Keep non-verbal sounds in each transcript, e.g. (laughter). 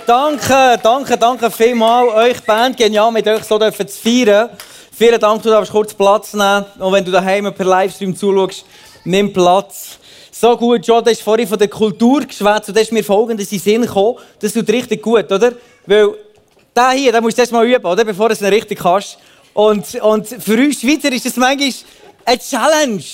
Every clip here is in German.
Danke, danke, danke vielmals euch Band. Genial, mit euch so dürfen zu feiern. Vielen Dank, du darfst kurz Platz nehmen. Und wenn du daheim per Livestream zuschaust, nimm Platz. So gut, John, du hast vorhin von der Kultur geschwätzt und da ist mir folgendes in Sinn gekommen. Das tut richtig gut, oder? Weil der hier, den musst du erst mal üben, oder? Bevor du es richtig kannst. Und, und für uns Schweizer ist das manchmal eine Challenge.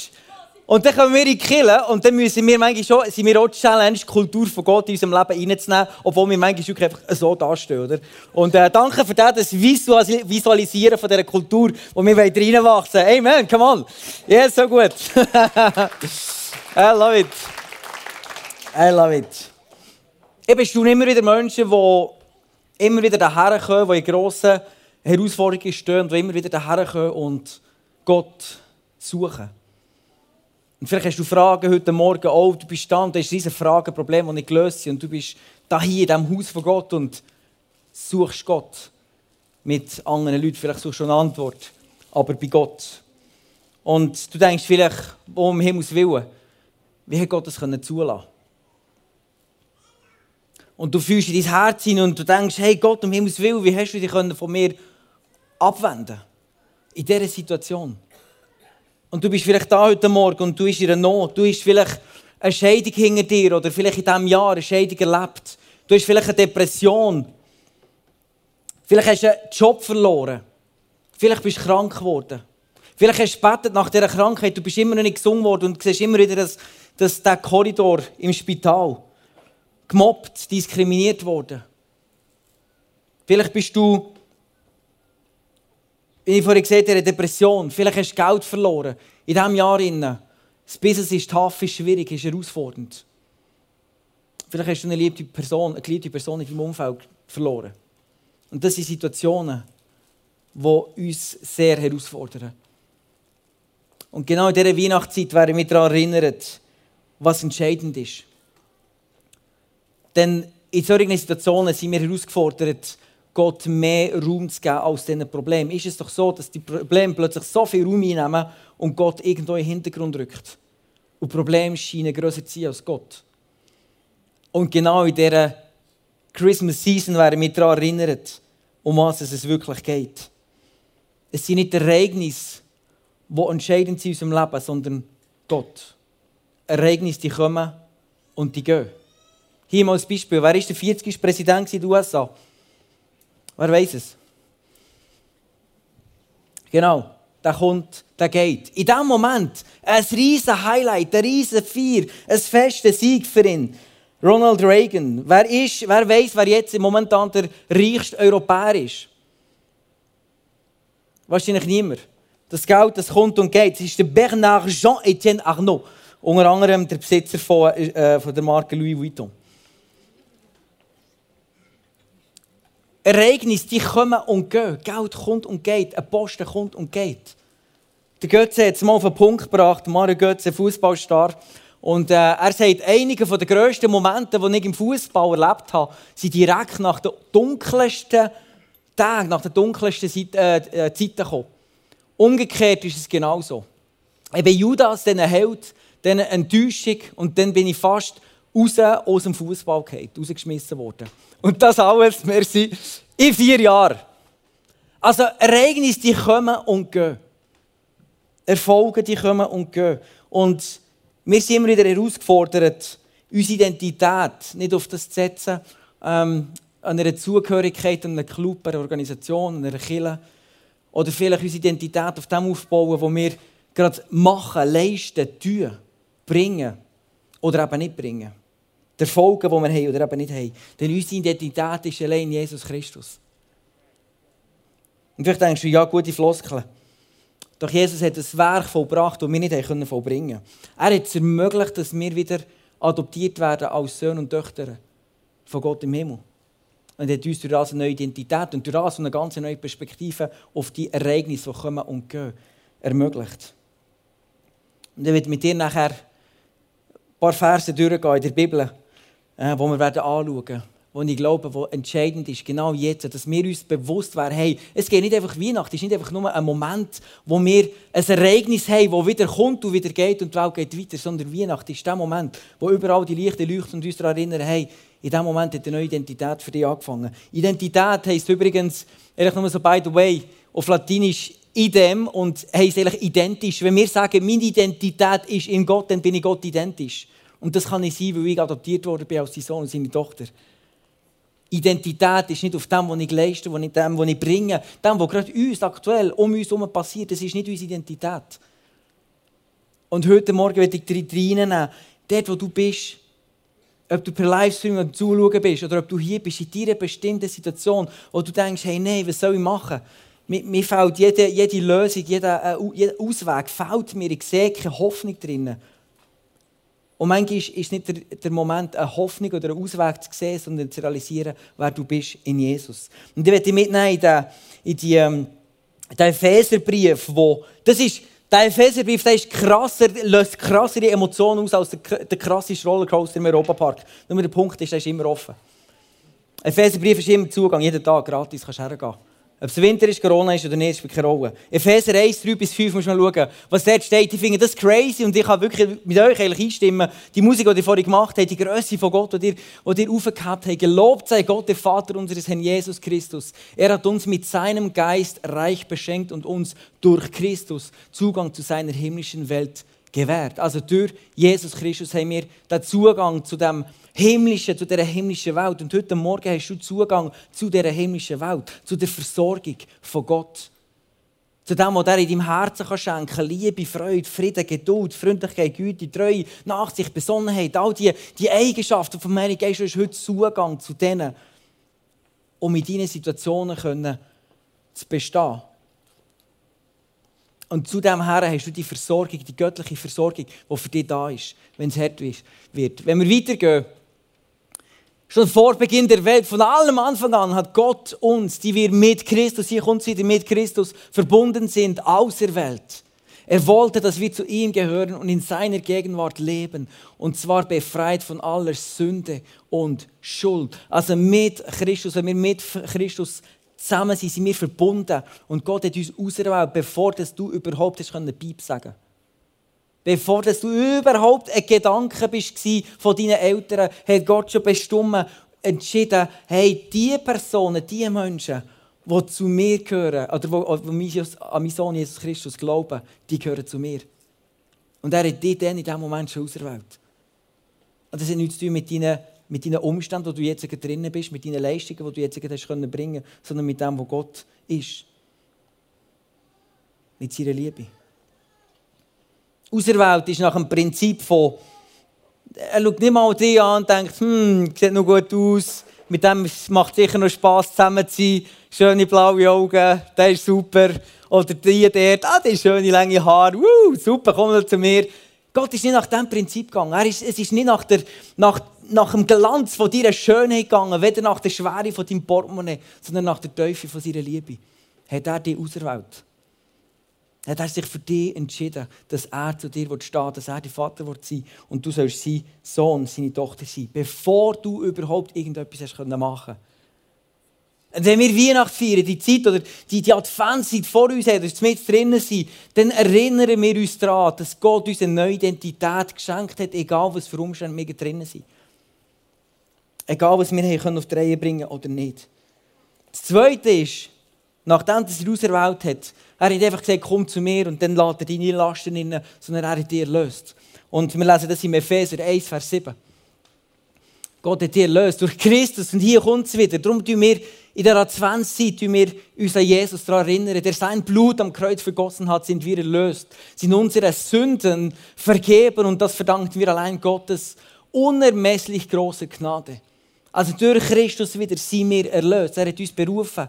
Und dann kommen wir in die Kirche und dann müssen wir manchmal schon, sind wir auch Challenge, die Kultur von Gott in unserem Leben reinzunehmen, obwohl wir manchmal wirklich einfach so dastehen. Oder? Und äh, danke für das, Visualisieren von dieser Kultur, wo wir reinwachsen wollen. Amen, come on. Yes, so gut. (laughs) I love it. I love it. Ich bestaune immer wieder Menschen, die immer wieder daher kommen, die in grossen Herausforderungen stehen, die immer wieder daher kommen und Gott suchen. Und vielleicht hast du Fragen heute Morgen, oh, du bist da und da ist diese Frage, Problem, das nicht gelöst. Und du bist da hier in diesem Haus von Gott und suchst Gott mit anderen Leuten. Vielleicht suchst du eine Antwort, aber bei Gott. Und du denkst vielleicht, um Himmels Willen, wie hat Gott das zulassen Und du fühlst in dein Herz hin und du denkst, hey Gott, um Himmels Willen, wie hast du dich von mir abwenden In dieser Situation. Und du bist vielleicht da heute Morgen und du bist in einer Not. Du hast vielleicht eine Scheidung hinter dir oder vielleicht in diesem Jahr eine Scheidung erlebt. Du hast vielleicht eine Depression. Vielleicht hast du einen Job verloren. Vielleicht bist du krank geworden. Vielleicht hast du gebetet nach dieser Krankheit, du bist immer noch nicht gesungen worden und siehst immer wieder, dass, dass der Korridor im Spital gemobbt, diskriminiert worden. Vielleicht bist du wie ich vorhin gesagt habe, eine Depression. Vielleicht hast du Geld verloren. In diesem Jahr. Das Business ist tough, ist schwierig, ist herausfordernd. Vielleicht hast du eine geliebte Person, eine geliebte Person in deinem Umfeld verloren. Und das sind Situationen, die uns sehr herausfordern. Und genau in dieser Weihnachtszeit werden wir daran erinnert, was entscheidend ist. Denn in solchen Situationen sind wir herausgefordert, Gott mehr Raum zu geben als diesen Problem. Ist es doch so, dass die Probleme plötzlich so viel Raum einnehmen und Gott irgendwo in den Hintergrund rückt. Und Probleme scheinen grösser zu sein als Gott. Und genau in dieser Christmas Season werden wir daran erinnert, um was es wirklich geht. Es sind nicht Ereignisse, die entscheidend sind in unserem Leben, sondern Gott. Ereignisse, die kommen und die gehen. Hier mal als Beispiel. Wer war der 40. Präsident in den USA? Wer weiß es? Genau, der kommt, der geht. In diesem Moment ein riesen Highlight, ein riesen Feier, ein fester Sieg für ihn. Ronald Reagan. Wer, ist, wer weiß, wer jetzt momentan der reichste Europäer ist? Wahrscheinlich niemand. Das Geld, das kommt und geht. Es ist der Bernard Jean-Etienne Arnaud. Unter anderem der Besitzer von, äh, von der Marke Louis Vuitton. Ereignisse, die kommen und gehen. Geld kommt und geht. Ein Posten kommt und geht. Der Götze hat es mal auf den Punkt gebracht. Mario Götze, Fußballstar. Und äh, er sagt, einige der grössten Momente, die ich im Fußball erlebt habe, sind direkt nach den dunkelsten Tagen, nach den dunkelsten Zeit, äh, äh, Zeiten gekommen. Umgekehrt ist es genauso. Bin Judas, dann Held, dann Enttäuschung und dann bin ich fast raus aus dem Fußball gefallen, rausgeschmissen worden. Und das alles, merci, in vier Jahren. Also Ereignisse, die kommen und gehen. Erfolge, die kommen und gehen. Und wir sind immer wieder herausgefordert, unsere Identität nicht auf das zu setzen, ähm, an einer Zugehörigkeit, an einem Club, einer Organisation, an einer Kirche. Oder vielleicht unsere Identität auf dem aufbauen, was wir gerade machen, leisten, tun, bringen oder eben nicht bringen der Erfolge, die wir haben oder eben nicht haben. Denn unsere Identität ist allein Jesus Christus. Und vielleicht denkst du, ja, gute Floskeln. Doch Jesus hat ein Werk vollbracht, das wir nicht können vollbringen. Er hat es ermöglicht, dass wir wieder adoptiert werden als Söhne und Töchter von Gott im Himmel. Und hat uns durch das eine neue Identität und durch das eine ganz neue Perspektive auf die Ereignisse, die kommen und gehen, ermöglicht. Und ich werde mit dir nachher paar Verse durchgehen in der Bibel, äh, wo wir werden anschauen werden, wo ich glaube, wo entscheidend ist, genau jetzt, dass wir uns bewusst werden, hey, es geht nicht einfach Weihnachten, es ist nicht einfach nur ein Moment, wo wir ein Ereignis haben, das wieder kommt und wieder geht und die Welt geht weiter, sondern Weihnachten ist der Moment, wo überall die Lichter leuchten und uns daran erinnern, hey, In diesem Moment hat eine neue Identität für dich angefangen. Identität heisst übrigens, ehrlich nur so by the way, auf Latinisch idem und heisst eigentlich identisch. Wenn wir sagen, meine Identität ist in Gott, dann bin ich Gott identisch. Und das kann nicht sein, weil ich adoptiert worden bin als sein Sohn und seine Tochter. Identität ist nicht auf dem, was ich leiste, was ich, dem, was ich bringe, dem, was gerade uns aktuell um uns herum passiert. Das ist nicht unsere Identität. Und heute Morgen werde ich dich reinnehmen, dort, wo du bist, ob du per Livestream zuschauen bist oder ob du hier bist, in deiner bestimmten Situation, wo du denkst, hey, nein, was soll ich machen? Mir, mir fehlt jede, jede Lösung, jeder, äh, jeder Ausweg fehlt mir. Ich sehe keine Hoffnung drin. Und manchmal ist es nicht der, der, Moment, eine Hoffnung oder einen Ausweg zu sehen, sondern zu realisieren, wer du bist in Jesus. Und ich möchte mitnehmen in den, in die, ähm, den Epheserbrief, wo, das ist, der Epheserbrief der ist krasser, löst krassere Emotionen aus als der, der krasseste Rollercoaster im Europapark. Nur der Punkt ist, der ist immer offen. Epheserbrief ist immer Zugang, jeden Tag gratis kannst du hergehen. Ob es Winter ist, Corona ist oder nicht, spielt keine Rolle. Epheser 1, 3 bis 5 muss man schauen, was dort steht. Ich finde das crazy und ich kann wirklich mit euch eigentlich einstimmen. Die Musik, die ihr vorhin gemacht habt, die Größe von Gott, die ihr, die ihr aufgehabt habt. Gelobt sei Gott, der Vater unseres Herrn Jesus Christus. Er hat uns mit seinem Geist reich beschenkt und uns durch Christus Zugang zu seiner himmlischen Welt gewährt. Also durch Jesus Christus haben wir den Zugang zu dem himmlischen, zu dieser himmlischen Welt. Und heute Morgen hast du Zugang zu dieser himmlischen Welt, zu der Versorgung von Gott. Zu dem, was er in deinem Herzen kann schenken kann. Liebe, Freude, Frieden, Geduld, Freundlichkeit, Güte, Treue, Nachsicht, Besonnenheit. All diese die Eigenschaften von meinem Geist hast heute Zugang zu denen, um in deinen Situationen können, zu bestehen. Und zu dem her hast du die Versorgung, die göttliche Versorgung, die für dich da ist, wenn es hart wird. Wenn wir weitergehen, Schon vor Beginn der Welt, von allem Anfang an, hat Gott uns, die wir mit Christus, hier kommt wieder, mit Christus verbunden sind, auserwählt. Er wollte, dass wir zu ihm gehören und in seiner Gegenwart leben. Und zwar befreit von aller Sünde und Schuld. Also mit Christus, wenn wir mit Christus zusammen sind, sind wir verbunden. Und Gott hat uns auserwählt, bevor du überhaupt hast Bib sagen konntest. Bevor du überhaupt ein Gedanke bist von deinen Eltern, hat Gott schon bestimmt entschieden, hey, die Personen, die Menschen, die zu mir gehören, oder die an meinen Sohn Jesus Christus glauben, die gehören zu mir. Und er hat dich dann in diesem Moment schon auserwählt. Und das hat nichts zu tun mit deinen, mit deinen Umständen, wo du jetzt drinnen bist, mit deinen Leistungen, die du jetzt hast bringen können, sondern mit dem, wo Gott ist. Mit seiner Liebe. Auserwählt ist nach dem Prinzip von, er schaut nicht mal die an und denkt, hm, sieht noch gut aus, mit dem macht sicher noch Spass zusammen zu sein, schöne blaue Augen, der ist super. Oder die dort, ah, die schöne lange Haare, uh, super, komm zu mir. Gott ist nicht nach diesem Prinzip gegangen. Er ist, es ist nicht nach, der, nach, nach dem Glanz von deiner Schönheit gegangen, weder nach der Schwere von deinem Portemonnaie, sondern nach der Teufel von seiner Liebe. Hat er dich auserwählt hat er sich für dich entschieden, dass er zu dir steht, dass er dein Vater sein und du sollst sein Sohn, seine Tochter sein, bevor du überhaupt irgendetwas hast machen und wenn wir Weihnachten feiern, die Zeit oder die, die Adventszeit vor uns haben, dass wir drinnen sind, dann erinnern wir uns daran, dass Gott uns eine neue Identität geschenkt hat, egal was für Umstände wir drinnen sind. Egal, was wir auf die Reihe bringen oder nicht. Das Zweite ist, nachdem er sie auserwählt hat, er hat einfach gesagt, komm zu mir und dann lädt er deine Lasten rein, sondern er hat dich erlöst. Und wir lesen das in Epheser 1, Vers 7. Gott hat dich erlöst durch Christus und hier kommt es wieder. Darum tun wir in der Adventszeit wir uns an Jesus daran erinnern, der sein Blut am Kreuz vergossen hat, sind wir erlöst, sind unsere Sünden vergeben und das verdanken wir allein Gottes unermesslich große Gnade. Also durch Christus wieder sind wir erlöst. Er hat uns berufen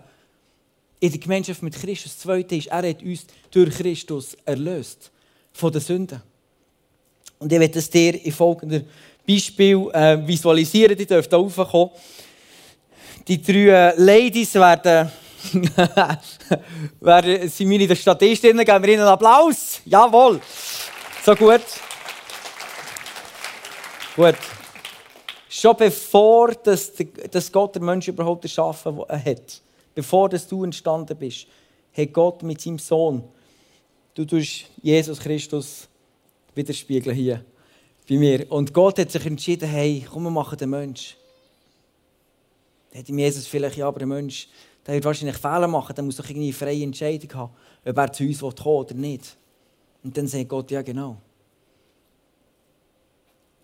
in der Gemeinschaft mit Christus. Das Zweite ist, er hat uns durch Christus erlöst von den Sünden. Und ich werde es dir in folgendem Beispiel äh, visualisieren. Die dürfen raufkommen. Die drei äh, Ladies werden, (laughs) werden sind meine Statistinnen. Geben wir ihnen einen Applaus. Jawohl. So gut. Gut. Schon bevor das, das Gott der Mensch überhaupt erschaffen hat, bevor du entstanden bist, hat Gott mit seinem Sohn, du tust Jesus Christus widerspiegeln hier bei mir. Und Gott hat sich entschieden, hey, komm, wir machen den Mensch. Dann hätte Jesus vielleicht, ja, aber der Mensch, der wird wahrscheinlich Fehler machen, der muss doch irgendwie eine freie Entscheidung haben, ob er zu uns kommen will oder nicht. Und dann sagt Gott, ja genau.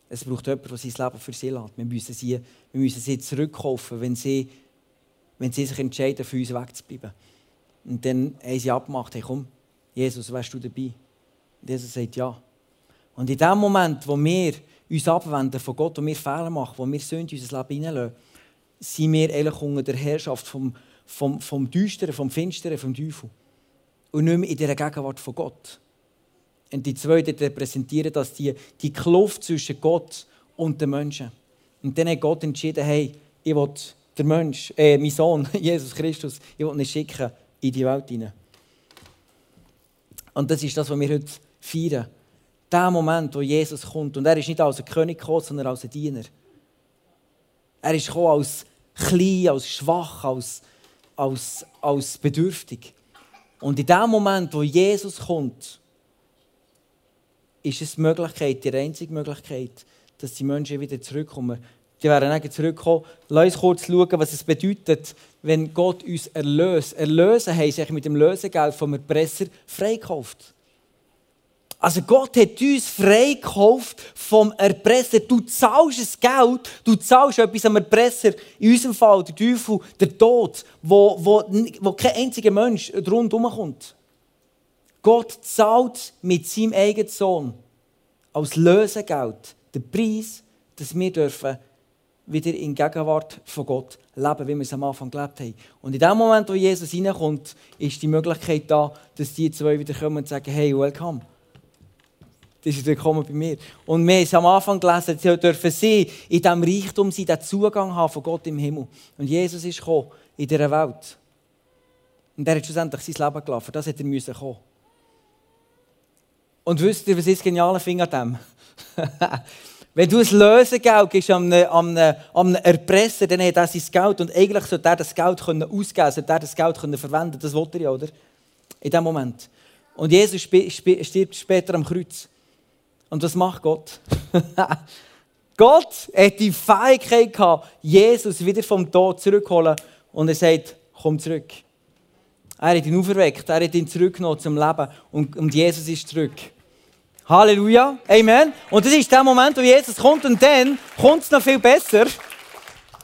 Es braucht jemanden, der sein Leben für sie lässt. Wir müssen sie, wir müssen sie zurückkaufen, wenn sie, wenn sie sich entscheiden, für uns wegzubleiben. Und dann haben sie abgemacht, hey komm, Jesus, wärst du dabei? Und Jesus sagt ja. Und in dem Moment, wo wir uns abwenden von Gott, wo wir Fehler machen, wo wir Sünde in unser Leben hineinlassen, sind wir eigentlich unter der Herrschaft vom, vom, vom Düsteren, vom Finsteren, vom Teufel. Und nicht mehr in der Gegenwart von Gott. Und die zweite repräsentieren das die, die Kluft zwischen Gott und den Menschen. Und dann hat Gott entschieden, hey, ich will den Mensch, äh, mein Sohn, (laughs) Jesus Christus, ich will ihn schicken in die Welt hinein. Und das ist das, was wir heute feiern. Der Moment, wo Jesus kommt. Und er ist nicht als ein König gekommen, sondern als ein Diener. Er ist gekommen als klein, als schwach, als, als, als bedürftig. Und in dem Moment, wo Jesus kommt, ist es die Möglichkeit, die einzige Möglichkeit, dass die Menschen wieder zurückkommen. Die werden dann zurückkommen. Lass uns kurz schauen, was es bedeutet, wenn Gott uns erlöst. Erlösen heisst mit dem Lösegeld vom Erpresser freikauft. Also Gott hat uns freigekauft vom Erpresser. Du zahlst das Geld, du zahlst etwas am Erpresser. In unserem Fall der Teufel, der Tod, wo, wo, wo kein einziger Mensch rundherum kommt. Gott zahlt mit seinem eigenen Sohn als Lösegeld den Preis, dass wir dürfen wieder in Gegenwart von Gott leben, wie wir es am Anfang gelebt haben. Und in dem Moment, wo Jesus reinkommt, ist die Möglichkeit da, dass die zwei wieder kommen und sagen, hey, welcome. Das ist willkommen bei mir. Und wir haben es am Anfang gelesen, sie dürfen sie in diesem Reichtum sein, den Zugang haben von Gott im Himmel. Und Jesus ist gekommen in dieser Welt. Und er hat schlussendlich sein Leben gelaufen. Das hätte er müssen kommen. Und wisst ihr, was ist das geniale Finger an dem? (laughs) Wenn du ein Lösegeld gibst an einem, einem, einem Erpresser, dann hat er sein Geld und eigentlich sollte er das Geld können ausgeben sollte er das Geld können verwenden Das wollte er ja, oder? In dem Moment. Und Jesus stirbt später am Kreuz. Und was macht Gott? (laughs) Gott hat die Fähigkeit gehabt, Jesus wieder vom Tod zurückzuholen. Und er sagt, komm zurück. Er hat ihn auferweckt, er hat ihn zurückgenommen zum Leben. Und Jesus ist zurück. Halleluja. Amen. Und das ist der Moment, wo Jesus kommt und dann kommt es noch viel besser.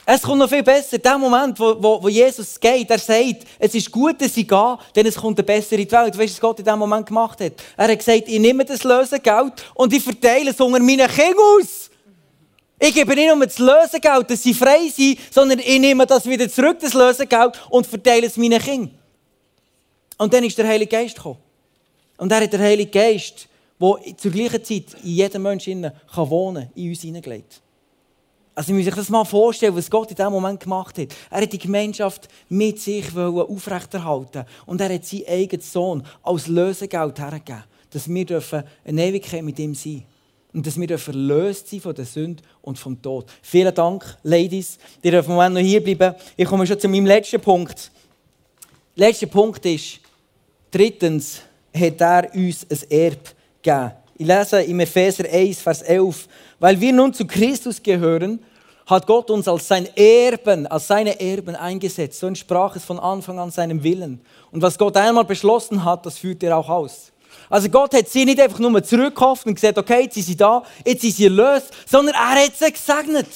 Es kommt noch viel besser. Der Moment, wo, wo, wo Jesus geht, er sagt, es ist gut, dass ich gehe, denn es kommt eine bessere Welt. Weißt du, was Gott in diesem Moment gemacht hat? Er hat gesagt, ich nehme das Lösegeld und ich verteile es unter meinen Kindern aus. Ich gebe nicht nur das Lösegeld, dass sie frei sind, sondern ich nehme das wieder zurück, das Lösegeld, und verteile es meinen Kindern. Und dann ist der Heilige Geist gekommen. Und er hat der Heilige Geist der zur gleichen Zeit in jedem Menschen kann wohnen in uns hineingelegt. Also, ich muss sich das mal vorstellen, was Gott in diesem Moment gemacht hat. Er hat die Gemeinschaft mit sich aufrechterhalten und er hat seinen eigenen Sohn als Lösegeld hergegeben, dass wir dürfen eine Ewigkeit mit ihm sein und dass wir dürfen erlöst sein von der Sünde und vom Tod. Vielen Dank, Ladies. Ihr dürft im Moment noch hier bleiben. Ich komme schon zu meinem letzten Punkt. Der letzte Punkt ist, drittens hat er uns ein Erbe gegeben. Ich lese im Epheser 1, Vers 11. Weil wir nun zu Christus gehören, hat Gott uns als sein Erben, als seine Erben eingesetzt. So entsprach es von Anfang an seinem Willen. Und was Gott einmal beschlossen hat, das führt er auch aus. Also Gott hat sie nicht einfach nur zurückgekauft und gesagt, okay, jetzt sind sie da, jetzt sind sie erlöst, sondern er hat sie gesegnet.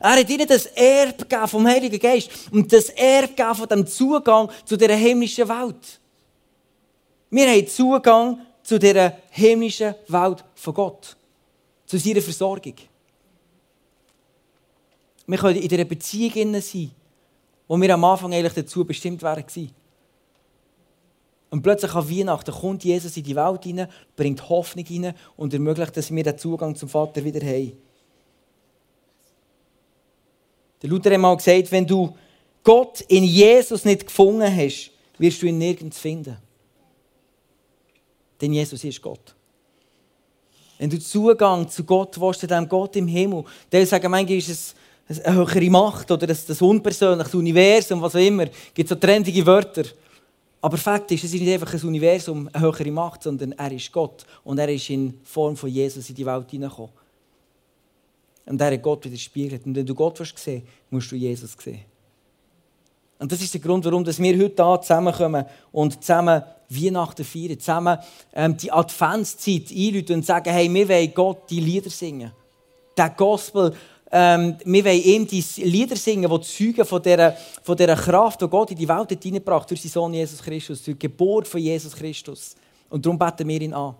Er hat ihnen das Erbe gegeben vom Heiligen Geist und das Erbe gegeben von dem Zugang zu dieser himmlischen Welt. Wir haben Zugang zu dieser himmlischen Welt von Gott. Zu seiner Versorgung. Wir können in dieser Beziehung sein, wo wir am Anfang eigentlich dazu bestimmt waren. Und plötzlich an Weihnachten kommt Jesus in die Welt hinein, bringt Hoffnung hinein und ermöglicht, dass wir den Zugang zum Vater wieder haben. Der Luther hat mal gesagt, wenn du Gott in Jesus nicht gefunden hast, wirst du ihn nirgends finden. Denn Jesus ist Gott. Wenn du Zugang zu Gott willst, zu dem Gott im Himmel, dann sagen manchmal, ist es eine höhere Macht oder das, das unpersönliche Universum, was auch immer. Es gibt so trendige Wörter. Aber Fakt ist, es ist nicht einfach ein Universum, eine höhere Macht, sondern er ist Gott. Und er ist in Form von Jesus in die Welt hineingekommen. Und er hat Gott widerspiegelt. Und wenn du Gott sehen, musst du Jesus sehen. Und das ist der Grund, warum wir heute hier zusammenkommen und zusammen Weihnachten feiern, zusammen ähm, die Adventszeit einläuten und sagen, hey, wir wollen Gott die Lieder singen. Der Gospel, ähm, wir wollen ihm die Lieder singen, die zeugen von dieser, von dieser Kraft, die Gott in die Welt hineingebracht hat durch seinen Sohn Jesus Christus, durch die Geburt von Jesus Christus. Und darum beten wir ihn an.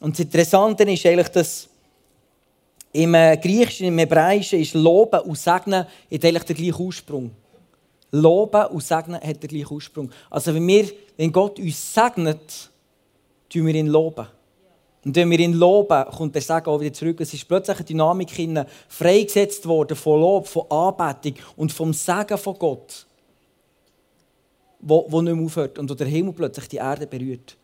Und das Interessante ist eigentlich, dass im äh, Griechischen, im Hebräischen ist Loben und Segnen eigentlich der gleiche Ursprung. Loben und Segnen hat den gleichen Ursprung. Also wenn, wir, wenn Gott uns segnet, tun wir ihn loben. Und wenn wir ihn loben, kommt der Segen auch wieder zurück. Es ist plötzlich eine Dynamik freigesetzt worden von Lob, von Anbetung und vom Segen von Gott, wo, wo nicht mehr aufhört und wo der Himmel plötzlich die Erde berührt.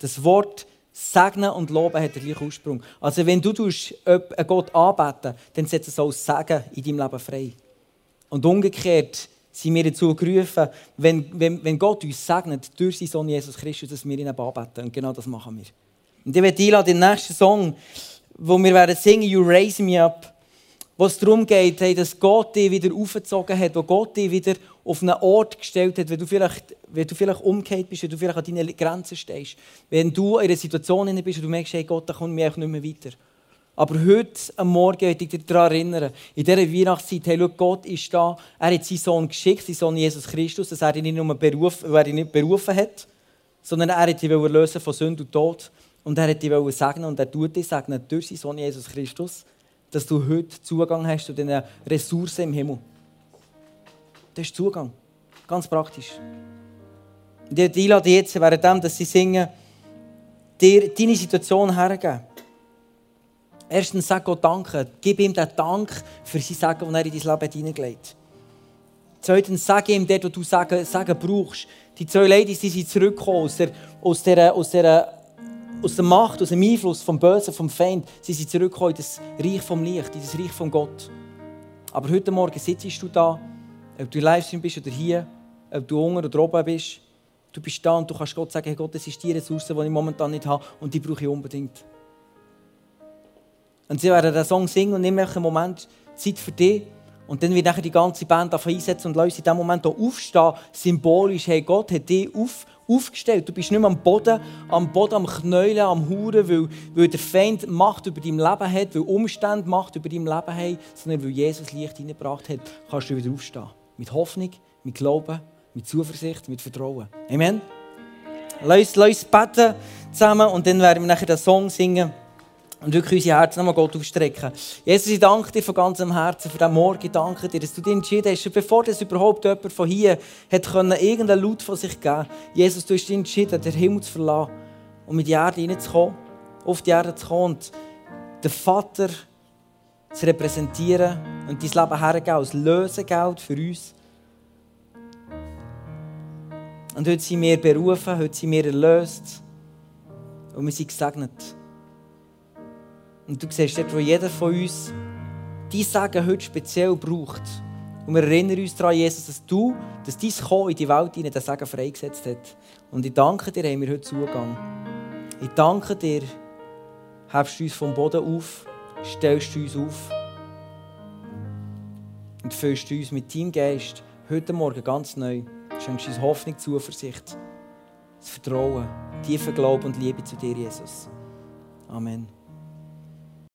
Das Wort Segnen und Loben hat den gleichen Ursprung. Also wenn du Gott anbeten dann setzt es auch Segen in deinem Leben frei. Und umgekehrt sind wir dazu gerufen, wenn, wenn, wenn Gott uns segnet durch seinen Sohn Jesus Christus, dass wir ihn anbeten. Und genau das machen wir. Und ich werde einladen, den nächsten Song, wo wir werden singen, You Raise Me Up, wo es darum geht, hey, dass Gott dich wieder aufgezogen hat, wo Gott dich wieder auf einen Ort gestellt hat, wenn du vielleicht, vielleicht umgekehrt bist, wenn du vielleicht an deinen Grenzen stehst, wenn du in einer Situation bist und du merkst, hey Gott, da kommt mir nicht mehr weiter. Aber heute am Morgen möchte ich dich daran erinnern, in dieser Weihnachtszeit, hey, schau, Gott ist da, er hat seinen Sohn geschickt, seinen Sohn Jesus Christus, dass er ihn nicht nur berufen, er ihn nicht berufen hat, sondern er hat dich lösen von Sünde und Tod. Und er hat dich segnen und er tut dich segnen durch seinen Sohn Jesus Christus, dass du heute Zugang hast zu diesen Ressourcen im Himmel. Das ist Zugang. Ganz praktisch. Und ich einlade jetzt, während dass sie singen, dir deine Situation hergeben. Erstens sag Gott Danke. Gib ihm den Dank für sein Sagen, das er in dein Leben hineingelegt Zweitens, sag ihm dort, wo du Sagen, Sagen brauchst. Die zwei Ladies die sind zurückgekommen aus der, aus, der, aus, der, aus der Macht, aus dem Einfluss vom Bösen, vom Feind. Sie sind zurückgekommen in das Reich vom Licht, in das Reich von Gott. Aber heute Morgen sitzt du da, ob du Livestream bist oder hier, ob du unten oder oben bist. Du bist da und du kannst Gott sagen, hey Gott, das ist die Ressource, die ich momentan nicht habe und die brauche ich unbedingt. Und sie werden den Song singen und nehmen einen Moment Zeit für dich. Und dann wird nachher die ganze Band davon einsetzen und Leute in diesem Moment auch aufstehen, symbolisch, hey, Gott hat dich auf, aufgestellt. Du bist nicht mehr am Boden, am Boden, am Knäulen, am Huren, weil, weil der Feind Macht über dein Leben hat, weil Umstände Macht über dein Leben haben, sondern weil Jesus Licht hineingebracht hat, kannst du wieder aufstehen. Mit Hoffnung, mit Glauben, mit Zuversicht, mit Vertrauen. Amen. Lass uns beten zusammen und dann werden wir nachher den Song singen und wirklich unsere Herzen nochmal Gott aufstrecken. Jesus, ich danke dir von ganzem Herzen für diesen Morgen. Ich danke dir, dass du dich entschieden hast, bevor das überhaupt jemand von hier hat können, irgendeinen Laut von sich geben Jesus, du hast dich entschieden, den Himmel zu verlassen und mit die Erde hineinzukommen, auf die Erde zu kommen und den Vater zu repräsentieren und dein Leben hergeben als Lösegeld für uns. Und heute sind wir berufen, heute sind wir erlöst und wir sind gesegnet. Und du siehst dort, wo jeder von uns die Sagen heute speziell braucht. Und wir erinnern uns daran, Jesus, dass du, dass dein Kommen in die Welt hinein den Sagen freigesetzt hat. Und ich danke dir, haben wir heute Zugang. Ich danke dir, hebst du uns vom Boden auf, stellst du uns auf und füllst du uns mit deinem Geist heute Morgen ganz neu. Schenkst uns Hoffnung, Zuversicht, das Vertrauen, tiefen Glauben und Liebe zu dir, Jesus. Amen.